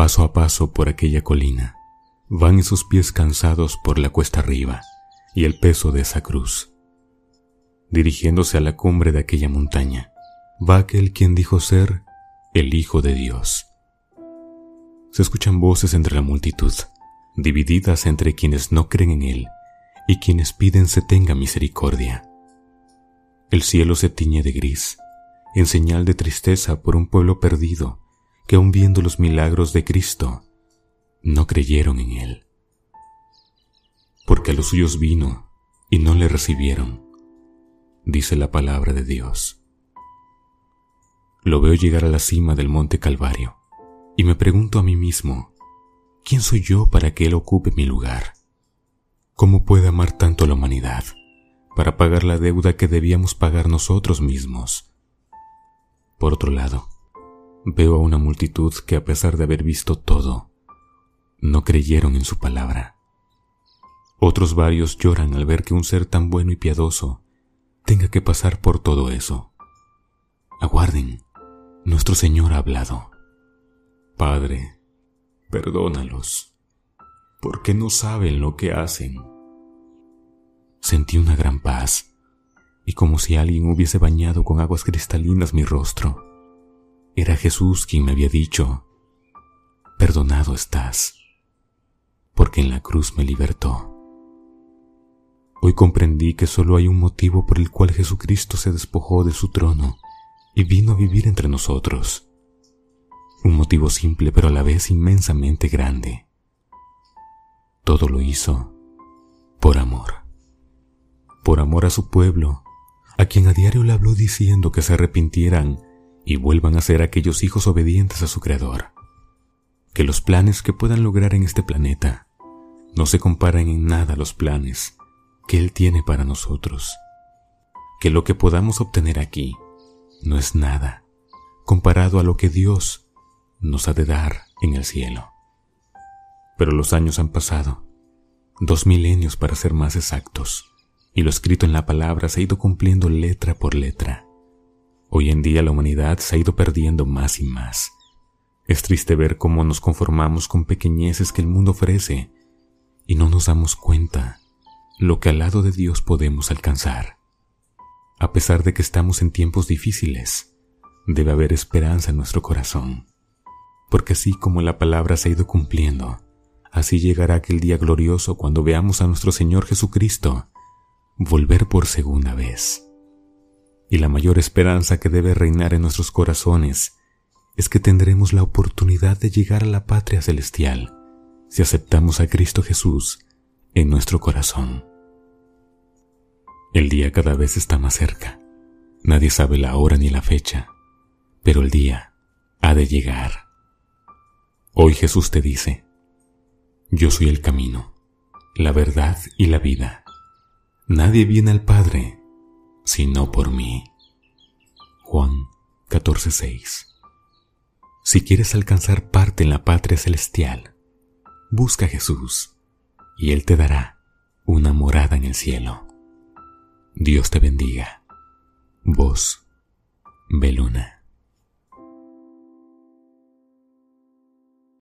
Paso a paso por aquella colina, van esos pies cansados por la cuesta arriba y el peso de esa cruz. Dirigiéndose a la cumbre de aquella montaña, va aquel quien dijo ser el Hijo de Dios. Se escuchan voces entre la multitud, divididas entre quienes no creen en Él y quienes piden se tenga misericordia. El cielo se tiñe de gris, en señal de tristeza por un pueblo perdido que aun viendo los milagros de Cristo, no creyeron en Él. Porque a los suyos vino y no le recibieron, dice la palabra de Dios. Lo veo llegar a la cima del monte Calvario y me pregunto a mí mismo, ¿quién soy yo para que Él ocupe mi lugar? ¿Cómo puede amar tanto a la humanidad para pagar la deuda que debíamos pagar nosotros mismos? Por otro lado, veo a una multitud que a pesar de haber visto todo, no creyeron en su palabra. Otros varios lloran al ver que un ser tan bueno y piadoso tenga que pasar por todo eso. Aguarden, nuestro Señor ha hablado. Padre, perdónalos, porque no saben lo que hacen. Sentí una gran paz y como si alguien hubiese bañado con aguas cristalinas mi rostro. Era Jesús quien me había dicho, perdonado estás, porque en la cruz me libertó. Hoy comprendí que solo hay un motivo por el cual Jesucristo se despojó de su trono y vino a vivir entre nosotros. Un motivo simple pero a la vez inmensamente grande. Todo lo hizo por amor. Por amor a su pueblo a quien a diario le habló diciendo que se arrepintieran y vuelvan a ser aquellos hijos obedientes a su Creador. Que los planes que puedan lograr en este planeta no se comparan en nada a los planes que Él tiene para nosotros. Que lo que podamos obtener aquí no es nada comparado a lo que Dios nos ha de dar en el cielo. Pero los años han pasado, dos milenios para ser más exactos y lo escrito en la palabra se ha ido cumpliendo letra por letra. Hoy en día la humanidad se ha ido perdiendo más y más. Es triste ver cómo nos conformamos con pequeñeces que el mundo ofrece y no nos damos cuenta lo que al lado de Dios podemos alcanzar. A pesar de que estamos en tiempos difíciles, debe haber esperanza en nuestro corazón, porque así como la palabra se ha ido cumpliendo, así llegará aquel día glorioso cuando veamos a nuestro Señor Jesucristo volver por segunda vez. Y la mayor esperanza que debe reinar en nuestros corazones es que tendremos la oportunidad de llegar a la patria celestial si aceptamos a Cristo Jesús en nuestro corazón. El día cada vez está más cerca. Nadie sabe la hora ni la fecha, pero el día ha de llegar. Hoy Jesús te dice, yo soy el camino, la verdad y la vida. Nadie viene al Padre sino por mí. Juan 14:6 Si quieres alcanzar parte en la patria celestial, busca a Jesús y Él te dará una morada en el cielo. Dios te bendiga. Vos, Beluna.